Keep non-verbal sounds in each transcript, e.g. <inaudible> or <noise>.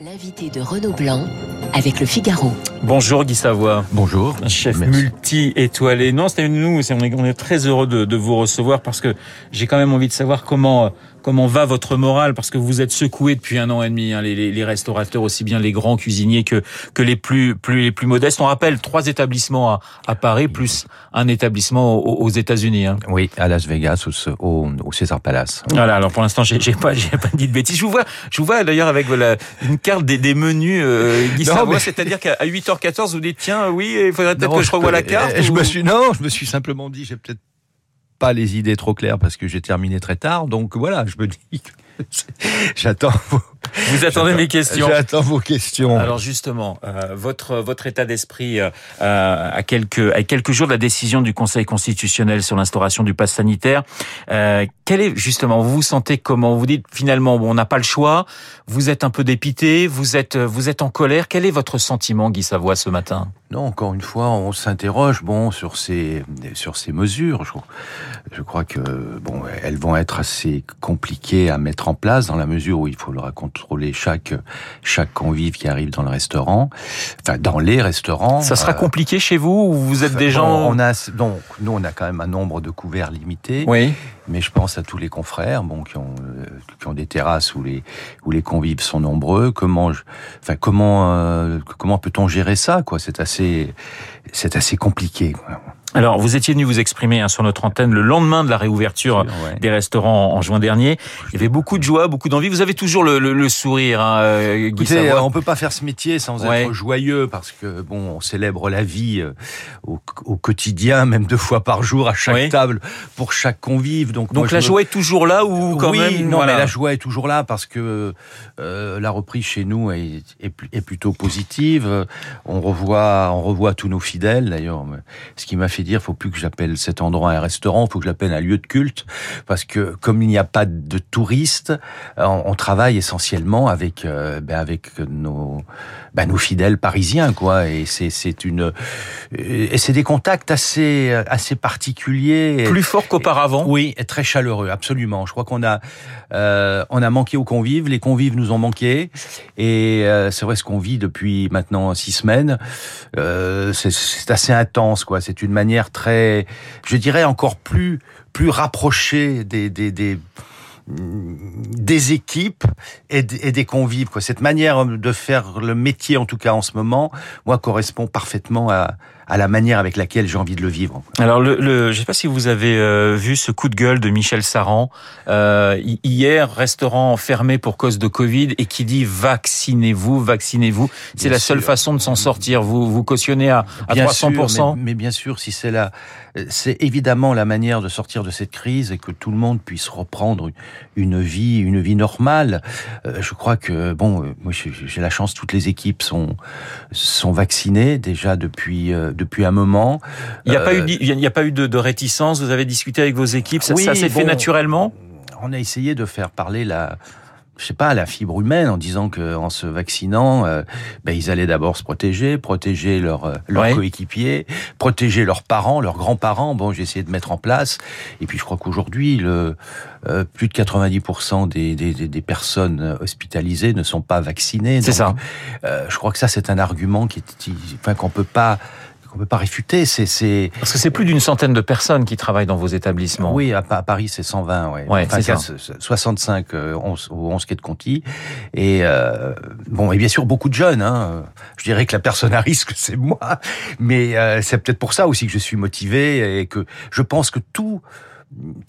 L'invité de Renaud Blanc avec le Figaro. Bonjour Guy Savoie. Bonjour. Chef multi-étoilé. Non, c'était nous, c'est- on est, on est très heureux de, de vous recevoir parce que j'ai quand même envie de savoir comment comment va votre morale parce que vous êtes secoué depuis un an et demi, hein, les, les- les restaurateurs aussi bien les grands cuisiniers que que les plus plus les plus modestes. On rappelle trois établissements à, à Paris plus un établissement aux, aux États-Unis. Hein. Oui, à Las Vegas, au, au, au César Palace. Voilà. Alors pour l'instant, j'ai pas j'ai pas dit de bêtises. Je vous vois je vous vois d'ailleurs avec voilà, une carte des, des menus euh, Guy mais- c'est-à-dire qu'à 8h14 vous dites tiens oui il faudrait peut-être que je peux- revoie la carte. Je ou- me suis non, je me suis simplement dit, j'ai peut-être pas les idées trop claires parce que j'ai terminé très tard. Donc voilà, je me dis que <laughs> j'attends. vos- Vous attendez mes questions. J'attends vos questions. Alors justement, euh, votre votre état d'esprit euh, euh, à quelques à quelques jours de la décision du Conseil constitutionnel sur l'instauration du pass sanitaire, euh, quel est justement vous vous sentez comment? Vous dites finalement bon, on n'a pas le choix. Vous êtes un peu dépité, vous êtes vous êtes en colère. Quel est votre sentiment, Guy Savoie, ce matin? Non, encore une fois, on s'interroge bon sur ces sur ces mesures. Je, je crois que bon, elles vont être assez compliquées à mettre en place dans la mesure où il faudra contrôler chaque chaque convive qui arrive dans le restaurant, enfin dans les restaurants. Ça sera Euh, compliqué chez vous ou vous êtes des gens on a donc nous on a quand même un nombre de couverts limité. Oui. Mais je pense à tous les confrères, bon, qui ont, euh, qui ont des terrasses où les, où les convives sont nombreux. Comment, je, enfin, comment, euh, comment peut-on gérer ça, quoi? C'est assez, c'est assez compliqué. Alors, vous étiez venu vous exprimer hein, sur notre antenne le lendemain de la réouverture Ouais. des restaurants en juin dernier. Il y avait beaucoup de joie, beaucoup d'envie. Vous avez toujours le, le- le sourire, hein, euh, Guy Écoutez, euh, on peut pas faire ce métier sans Ouais. être joyeux parce que bon, on célèbre la vie euh, au, au quotidien, même deux fois par jour à chaque Oui. table pour chaque convive. Donc, Donc moi, je la me- joie est toujours là ou quand oui, même non, voilà. mais la joie est toujours là parce que euh, la reprise chez nous est, est, pl- est plutôt positive. On revoit, on revoit tous nos fidèles. D'ailleurs, ce qui m'a fait dire, faut plus que j'appelle cet endroit un restaurant, faut que je l'appelle un lieu de culte, parce que comme il n'y a pas de touristes, on, on travaille essentiellement avec, euh, ben, avec nos, ben, nos fidèles parisiens, quoi. Et c'est, c'est une, et c'est des contacts assez, assez particuliers. plus fort qu'auparavant. Oui, et très chaleureux, absolument. Je crois qu'on a, euh, on a manqué aux convives, les convives nous ont manqué, et euh, c'est vrai ce qu'on vit depuis maintenant six semaines. C'est assez intense, quoi. C'est une manière très, je dirais encore plus, plus rapprochée des, des, des des équipes et des convives. Quoi. Cette manière de faire le métier, en tout cas en ce moment, moi, correspond parfaitement à, à la manière avec laquelle j'ai envie de le vivre. Alors, le, le, je ne sais pas si vous avez euh, vu ce coup de gueule de Michel Saran. Euh, hi- hier, restaurant fermé pour cause de Covid et qui dit vaccinez-vous, vaccinez-vous. C'est la seule sûr. façon de s'en sortir. Vous vous cautionnez à, à Bien 300%. sûr, mais, mais bien sûr, si c'est la, c'est évidemment la manière de sortir de cette crise et que tout le monde puisse reprendre une vie, une vie normale. Euh, je crois que bon, euh, moi j'ai j'ai la chance, toutes les équipes sont sont vaccinées déjà depuis euh, depuis un moment. Il n'y a, pas Euh, eu, di- il y a pas eu de, de réticence. Vous avez discuté avec vos équipes. Ça, Oui, ça s'est fait naturellement? on a essayé de faire parler la je sais pas la fibre humaine en disant que en se vaccinant euh, ben, ils allaient d'abord se protéger protéger leurs euh, leurs Ouais. coéquipiers protéger leurs parents leurs grands-parents bon j'ai essayé de mettre en place et puis je crois qu'aujourd'hui le euh, plus de 90% des, des, des- des personnes hospitalisées ne sont pas vaccinées C'est ça. euh, je crois que ça c'est un argument qui est enfin qu'on peut pas qu'on peut pas réfuter c'est Parce que c'est plus d'une centaine de personnes qui travaillent dans vos établissements. oui, à, Pa- à Paris, c'est 120, ouais. Ouais, enfin, c'est ça. c'est- c'est 65 euh, 11, au 11 quai de Conti. Et euh, bon, et bien sûr, beaucoup de jeunes. Hein. Je dirais que la personne à risque, <laughs> c'est moi. Mais euh, c'est peut-être pour ça aussi que je suis motivé et que je pense que tout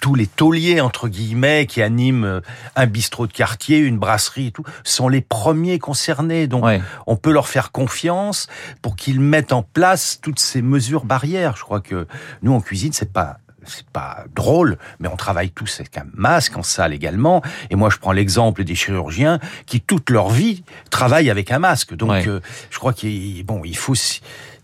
tous les tauliers entre guillemets qui animent euh, un bistrot de quartier, une brasserie et tout, sont les premiers concernés. Donc Ouais. on peut leur faire confiance pour qu'ils mettent en place toutes ces mesures barrières. Je crois que nous en cuisine, c'est pas c'est pas drôle, mais on travaille tous avec un masque en salle également. Et moi, je prends l'exemple des chirurgiens qui toute leur vie travaillent avec un masque. Donc, Ouais. euh, je crois qu'il bon, il faut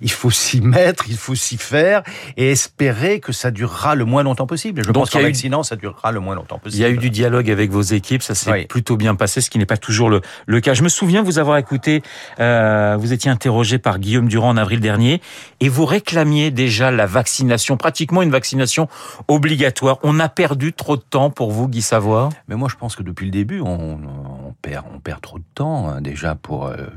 il faut s'y mettre, il faut s'y faire et espérer que ça durera le moins longtemps possible. Je Donc, pense il qu'en eu- vaccinant, ça durera le moins longtemps Il possible. y a eu du dialogue avec vos équipes, ça s'est Oui. plutôt bien passé, ce qui n'est pas toujours le, le cas. Je me souviens vous avoir écouté, euh, vous étiez interrogé par Guillaume Durand en avril dernier, et vous réclamiez déjà la vaccination, pratiquement une vaccination obligatoire. On a perdu trop de temps pour vous, Guy Savoie? Mais moi, je pense que depuis le début, on, on on perd trop de temps hein, déjà pour euh,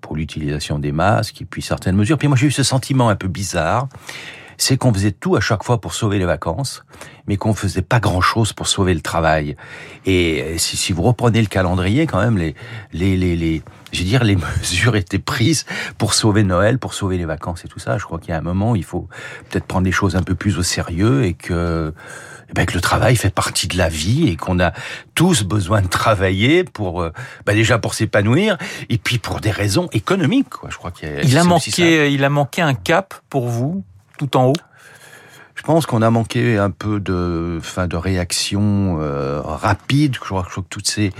pour l'utilisation des masques et puis certaines mesures. Puis moi j'ai eu ce sentiment un peu bizarre, c'est qu'on faisait tout à chaque fois pour sauver les vacances, mais qu'on faisait pas grand chose pour sauver le travail. Et si, si vous reprenez le calendrier, quand même, les les les, je veux dire, les <laughs> mesures étaient prises pour sauver Noël, pour sauver les vacances et tout ça. Je crois qu'il y a un moment, il faut peut-être prendre les choses un peu plus au sérieux et que ben, que le travail fait partie de la vie et qu'on a tous besoin de travailler pour euh, ben déjà pour s'épanouir et puis pour des raisons économiques. Quoi. Je crois qu'il a, il a manqué, il a manqué un cap pour vous tout en haut? Je pense qu'on a manqué un peu de, fin, de réaction euh, rapide. Je crois, que toutes ces,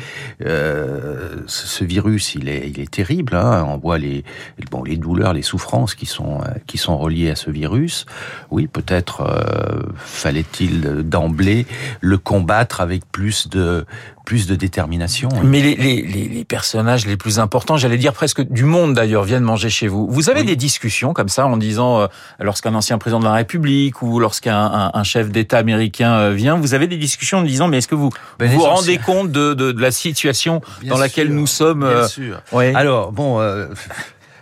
euh, ce virus, il est, il est terrible. Hein. On voit les, bon, les douleurs, les souffrances qui sont, euh, qui sont reliées à ce virus. Oui, peut-être euh, fallait-il d'emblée le combattre avec plus de, plus de détermination. Mais les, les, les, personnages les plus importants, j'allais dire presque du monde d'ailleurs, viennent manger chez vous. Vous avez des discussions comme ça en disant, euh, lorsqu'un ancien président de la République ou lorsqu'un un, chef d'État américain euh, vient, vous avez des discussions en disant, mais est-ce que vous ben, vous, rendez compte de, de, de, la situation dans laquelle nous sommes Bien euh, sûr. Alors, bon... <laughs>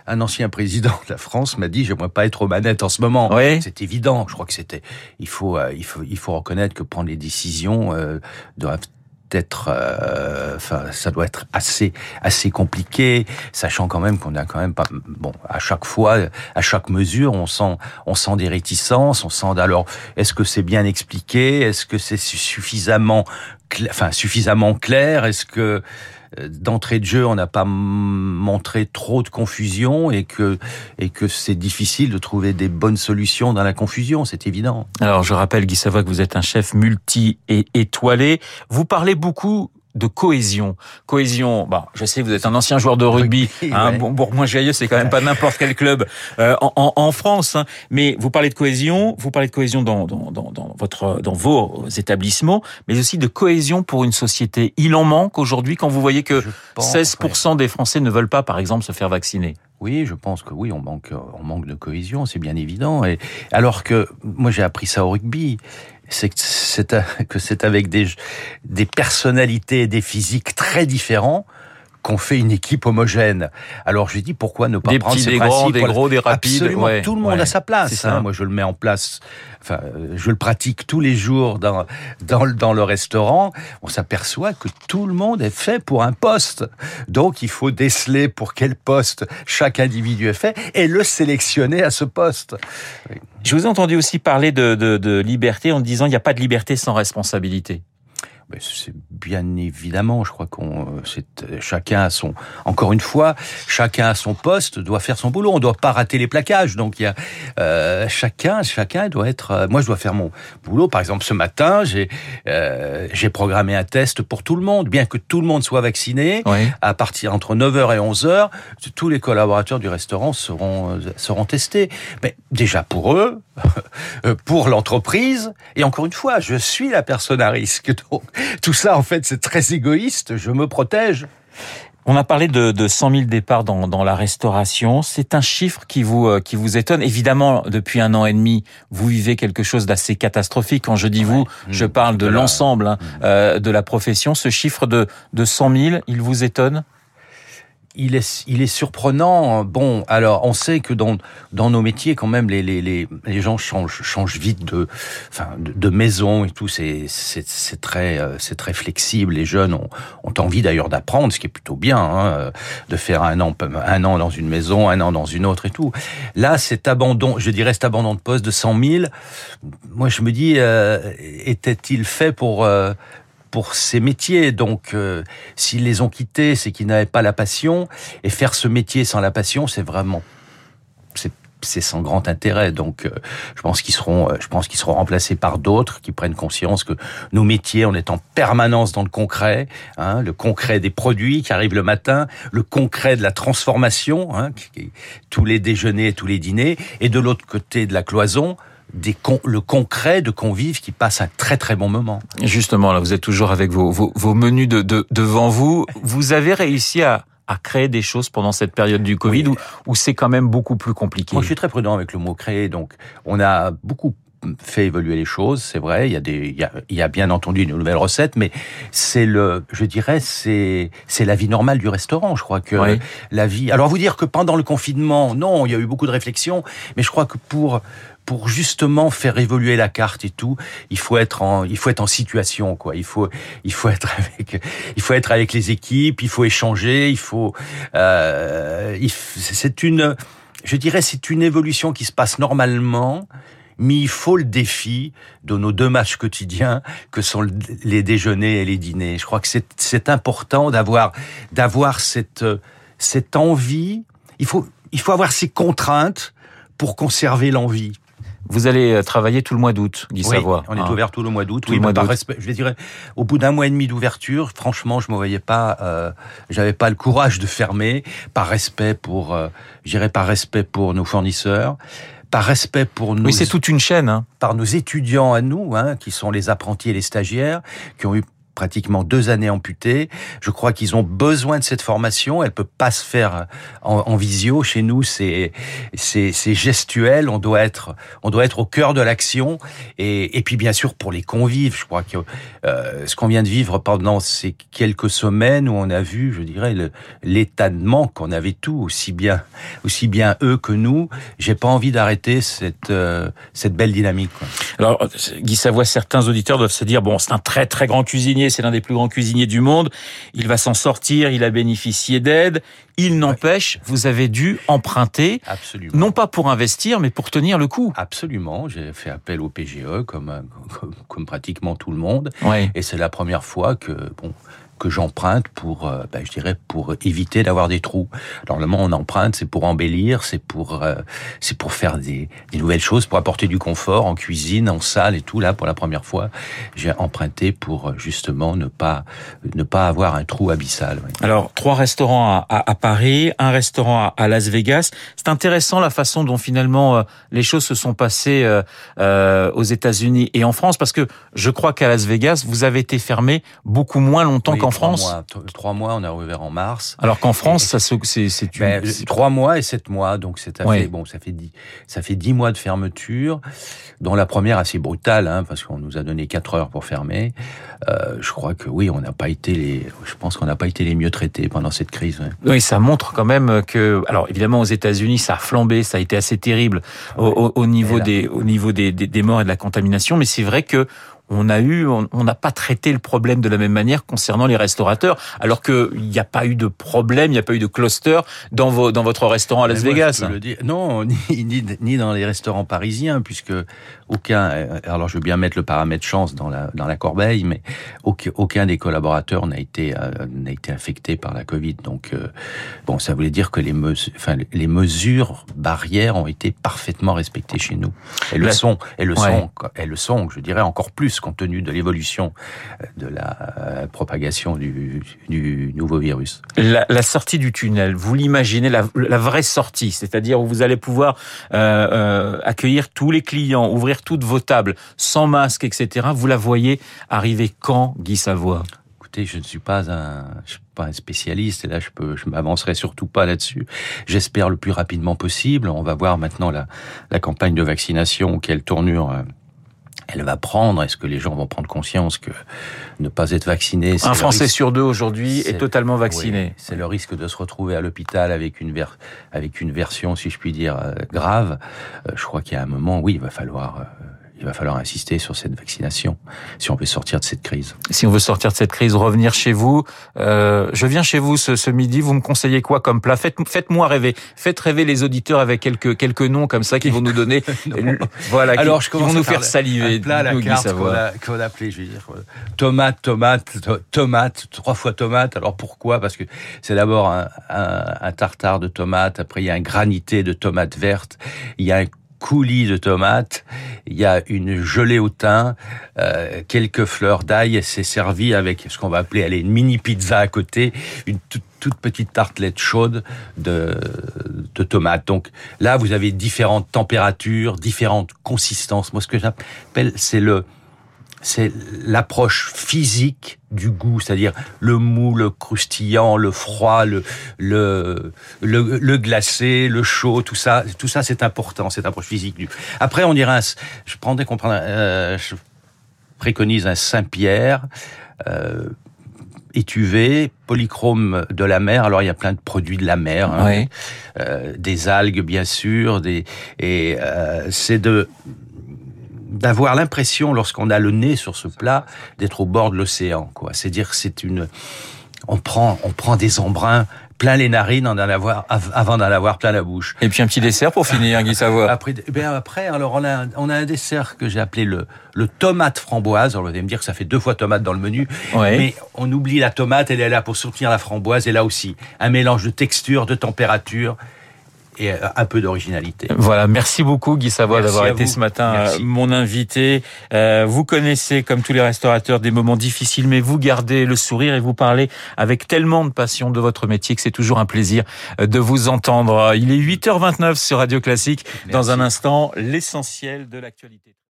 un ancien président de la France m'a dit j'aimerais pas être aux manettes en ce moment. Oui. C'est évident. Je crois que c'était. Il faut, il faut, il faut reconnaître que prendre les décisions doivent être, euh, ça doit être assez, assez compliqué, sachant quand même qu'on a quand même pas, bon, à chaque fois, à chaque mesure, on sent, on sent des réticences, on sent, alors, est-ce que c'est bien expliqué, est-ce que c'est suffisamment, enfin, suffisamment clair, est-ce que d'entrée de jeu, on n'a pas montré trop de confusion et que et que c'est difficile de trouver des bonnes solutions dans la confusion, c'est évident. Alors je rappelle Guy Savoie que vous êtes un chef multi et étoilé. Vous parlez beaucoup de cohésion. Cohésion, bah, je sais, vous êtes un ancien joueur de rugby. Hein, bon, Bourg-Moins-Jailleux, c'est quand même pas n'importe quel club euh, en, en, France. Hein. Mais vous parlez de cohésion, vous parlez de cohésion dans, dans, dans, dans, votre, dans vos établissements, mais aussi de cohésion pour une société. Il en manque aujourd'hui quand vous voyez que 16% des Français ne veulent pas, par exemple, se faire vacciner. Oui, je pense que oui, on manque, on manque de cohésion, c'est bien évident. Et alors que moi j'ai appris ça au rugby, c'est que c'est avec des, des personnalités et des physiques très différents qu'on fait une équipe homogène. Alors je dis pourquoi ne pas des prendre petits, ces des principes grands, des gros, des rapides. Absolument, tout le monde a sa place. Hein. Moi, je le mets en place. Enfin, je le pratique tous les jours dans dans, dans le restaurant. On s'aperçoit que tout le monde est fait pour un poste. Donc, il faut déceler pour quel poste chaque individu est fait et le sélectionner à ce poste. Je vous ai entendu aussi parler de, de, de liberté en disant il n'y a pas de liberté sans responsabilité. C'est bien évidemment, je crois qu'on, c'est chacun a son, encore une fois, chacun a son poste, doit faire son boulot. On doit pas rater les plaquages. Donc il y a euh, chacun, chacun doit être. Euh, moi, je dois faire mon boulot. Par exemple, ce matin, j'ai euh, j'ai programmé un test pour tout le monde, bien que tout le monde soit vacciné. À partir entre 9h et 11h, tous les collaborateurs du restaurant seront seront testés. Mais déjà pour eux, <laughs> pour l'entreprise, et encore une fois, je suis la personne à risque. <laughs> Donc tout ça, en fait, c'est très égoïste. Je me protège. On a parlé de, de 100 000 départs dans, dans la restauration. C'est un chiffre qui vous euh, qui vous étonne. Évidemment, depuis un an et demi, vous vivez quelque chose d'assez catastrophique. Quand je dis vous, je parle de l'ensemble hein, mmh. euh, de la profession. Ce chiffre de, de 100 000, il vous étonne? Il est, il est surprenant. Bon, alors on sait que dans dans nos métiers, quand même, les les les, gens changent changent vite de, enfin, de, maison et tout. C'est c'est très euh, c'est très flexible. Les jeunes ont ont envie d'ailleurs d'apprendre, ce qui est plutôt bien, hein, de faire un an un an dans une maison, un an dans une autre et tout. Là, cet abandon, je dirais cet abandon de poste de 100 000. Moi, je me dis, euh, était-il fait pour euh, pour ces métiers. Donc, euh, s'ils les ont quittés, c'est qu'ils n'avaient pas la passion. Et faire ce métier sans la passion, c'est vraiment, c'est sans grand intérêt. Donc, euh, je pense qu'ils seront, euh, je pense qu'ils seront remplacés par d'autres qui prennent conscience que nos métiers, on est en permanence dans le concret, hein, le concret des produits qui arrivent le matin, le concret de la transformation, hein, tous les déjeuners, tous les dîners, et de l'autre côté de la cloison, des le concret de convives qui passent un très très bon moment. Justement, là, vous êtes toujours avec vos, vos, menus de, devant vous. Vous avez réussi à, à créer des choses pendant cette période du Covid où, où c'est quand même beaucoup plus compliqué. Moi, je suis très prudent avec le mot créer. Donc, on a beaucoup fait évoluer les choses, c'est vrai. Il y a des, il y a, il y a bien entendu une nouvelle recette, mais c'est le, je dirais, c'est, c'est la vie normale du restaurant. Je crois que Oui. la vie. Alors vous dire que pendant le confinement, non, il y a eu beaucoup de réflexions, mais je crois que pour pour justement faire évoluer la carte et tout, il faut être en, il faut être en situation, quoi. Il faut, il faut être avec, il faut être avec les équipes, il faut échanger, il faut, euh, c'est une, je dirais, c'est une évolution qui se passe normalement. Mais il faut le défi de nos deux matchs quotidiens que sont le- les déjeuners et les dîners. Je crois que c'est important d'avoir d'avoir cette cette envie. Il faut il faut avoir ces contraintes pour conserver l'envie. Vous allez euh, travailler tout le mois d'août, Guy Oui, Savoie. on est hein. ouvert tout le mois d'août. Oui, mois par respect, je dirais, au bout d'un mois et demi d'ouverture, franchement, je me voyais pas, euh, j'avais pas le courage de fermer, par respect pour, euh, par respect pour nos fournisseurs, par respect pour nos, Oui, c'est toute une chaîne. Hein. par nos étudiants à nous, hein, qui sont les apprentis et les stagiaires, qui ont eu pratiquement deux années amputées. Je crois qu'ils ont besoin de cette formation. Elle peut pas se faire en, visio. Chez nous, c'est c'est gestuel. On doit être on doit être au cœur de l'action. Et, et puis bien sûr pour les convives, je crois que euh, ce qu'on vient de vivre pendant ces quelques semaines où on a vu, je dirais, l'état de manque, on avait tout aussi bien aussi bien eux que nous. J'ai pas envie d'arrêter cette euh, cette belle dynamique. Alors, Guy Savoie, certains auditeurs doivent se dire, bon, c'est un très très grand cuisinier, c'est l'un des plus grands cuisiniers du monde, il va s'en sortir, il a bénéficié d'aide. Il n'empêche, vous avez dû emprunter, Absolument. non pas pour investir, mais pour tenir le coup. Absolument, j'ai fait appel au PGE comme, comme, comme pratiquement tout le monde, Oui. et c'est la première fois que bon que j'emprunte pour, euh, ben, je dirais, pour éviter d'avoir des trous. Normalement, on emprunte, c'est pour embellir, c'est pour, euh, c'est pour faire des, des nouvelles choses, pour apporter du confort en cuisine, en salle et tout. Là, pour la première fois, j'ai emprunté pour euh, justement ne pas, ne pas avoir un trou abyssal. oui. Alors, trois restaurants à, à- à Paris, un restaurant à, à Las Vegas. C'est intéressant la façon dont finalement euh, les choses se sont passées euh, euh, aux États-Unis et en France, parce que je crois qu'à Las Vegas, vous avez été fermé beaucoup moins longtemps Oui, qu'en France. mois, trois mois, on a rouvert en mars. Alors qu'en France, ça c'est Ben, trois mois et sept mois, donc c'est Ouais. fait bon. Ça fait dix, ça fait dix mois de fermeture, dont la première assez brutale, hein, parce qu'on nous a donné quatre heures pour fermer. Euh, je crois que oui, on n'a pas été les, je pense qu'on n'a pas été les mieux traités pendant cette crise. ouais. Oui, ça montre quand même que, alors évidemment aux États-Unis, ça a flambé, ça a été assez terrible au, au- au niveau des, au niveau des, des, des morts et de la contamination. Mais c'est vrai que on a eu, on n'a pas traité le problème de la même manière concernant les restaurateurs, alors qu'il n'y a pas eu de problème, il n'y a pas eu de cluster dans, vos, dans votre restaurant à Las moi, Vegas. je peux le dire. Non, <laughs> ni, ni, ni dans les restaurants parisiens, puisque aucun. euh, Alors, je veux bien mettre le paramètre chance dans la dans la corbeille, mais aucun, aucun des collaborateurs n'a été euh, n'a été infecté par la Covid. Donc, euh, bon, ça voulait dire que les mesures, enfin, les mesures barrières ont été parfaitement respectées chez nous. Elles le sont, elles le Ouais. sont, elles le sont. Je dirais encore plus compte tenu de l'évolution euh, de la propagation du, du nouveau virus. La, la sortie du tunnel, vous l'imaginez, la, la vraie sortie, c'est-à-dire où vous allez pouvoir euh, accueillir tous les clients, ouvrir toutes vos tables, sans masque, etc. Vous la voyez arriver quand, Guy Savoie? Écoutez, je ne suis pas un, je pas un spécialiste et là je peux, je m'avancerai surtout pas là-dessus. J'espère le plus rapidement possible. On va voir maintenant la, la campagne de vaccination quelle tournure euh, elle va prendre. Est-ce que les gens vont prendre conscience que ne pas être vacciné, c'est Un Français risque- sur deux aujourd'hui est totalement oui, vacciné. c'est le risque de se retrouver à l'hôpital avec une ver- avec une version, si je puis dire, euh, grave. Euh, je crois qu'il y a un moment, oui, il va falloir. Il va falloir insister sur cette vaccination si on veut sortir de cette crise. Si on veut sortir de cette crise, revenir chez vous. Euh, je viens chez vous ce, ce midi. Vous me conseillez quoi comme plat? Faites, Faites-moi rêver. Faites rêver les auditeurs avec quelques quelques noms comme ça qui vont nous donner. <laughs> Voilà. qui- Alors, je qui vont nous faire saliver. Un plat à la carte qu'on a, qu'on a appelé, je vais dire, euh, tomate, tomate, to- tomate, trois fois tomate. Alors pourquoi? Parce que c'est d'abord un, un- un tartare de tomates, après il y a un granité de tomates vertes, il y a un coulis de tomates, il y a une gelée au thym, euh, quelques fleurs d'ail, c'est servi avec ce qu'on va appeler allez, une mini pizza à côté, une toute, toute petite tartelette chaude de, de tomates. Donc là, vous avez différentes températures, différentes consistances. Moi, ce que j'appelle, c'est le c'est l'approche physique du goût, c'est-à-dire le mou, le croustillant, le froid, le, le, le, glacé, le chaud, tout ça, tout ça c'est important, cette approche physique du. Après, on dirait, je prendrais euh, je préconise un Saint-Pierre. Euh, étuvé, polychrome de la mer. Alors il y a plein de produits de la mer, hein. euh, des algues bien sûr, des et euh, c'est de d'avoir l'impression, lorsqu'on a le nez sur ce plat, d'être au bord de l'océan. Quoi. C'est dire que c'est une, on prend, on prend des embruns plein les narines en avoir, avant d'en avoir plein la bouche. Et puis un petit dessert pour finir, Guy Savoie. Après, bien après, alors on a, on a un dessert que j'ai appelé le, le tomate framboise. Alors vous allez me dire que ça fait deux fois tomate dans le menu, mais on oublie la tomate, elle est là pour soutenir la framboise. Et là aussi, un mélange de texture, de température et euh, un peu d'originalité. Voilà, merci beaucoup Guy Savoie d'avoir été ce matin euh, mon invité. Euh, vous connaissez, comme tous les restaurateurs, des moments difficiles, mais vous gardez le sourire et vous parlez avec tellement de passion de votre métier que c'est toujours un plaisir de vous entendre. Il est 8h29 sur Radio Classique. Dans un instant, l'essentiel de l'actualité.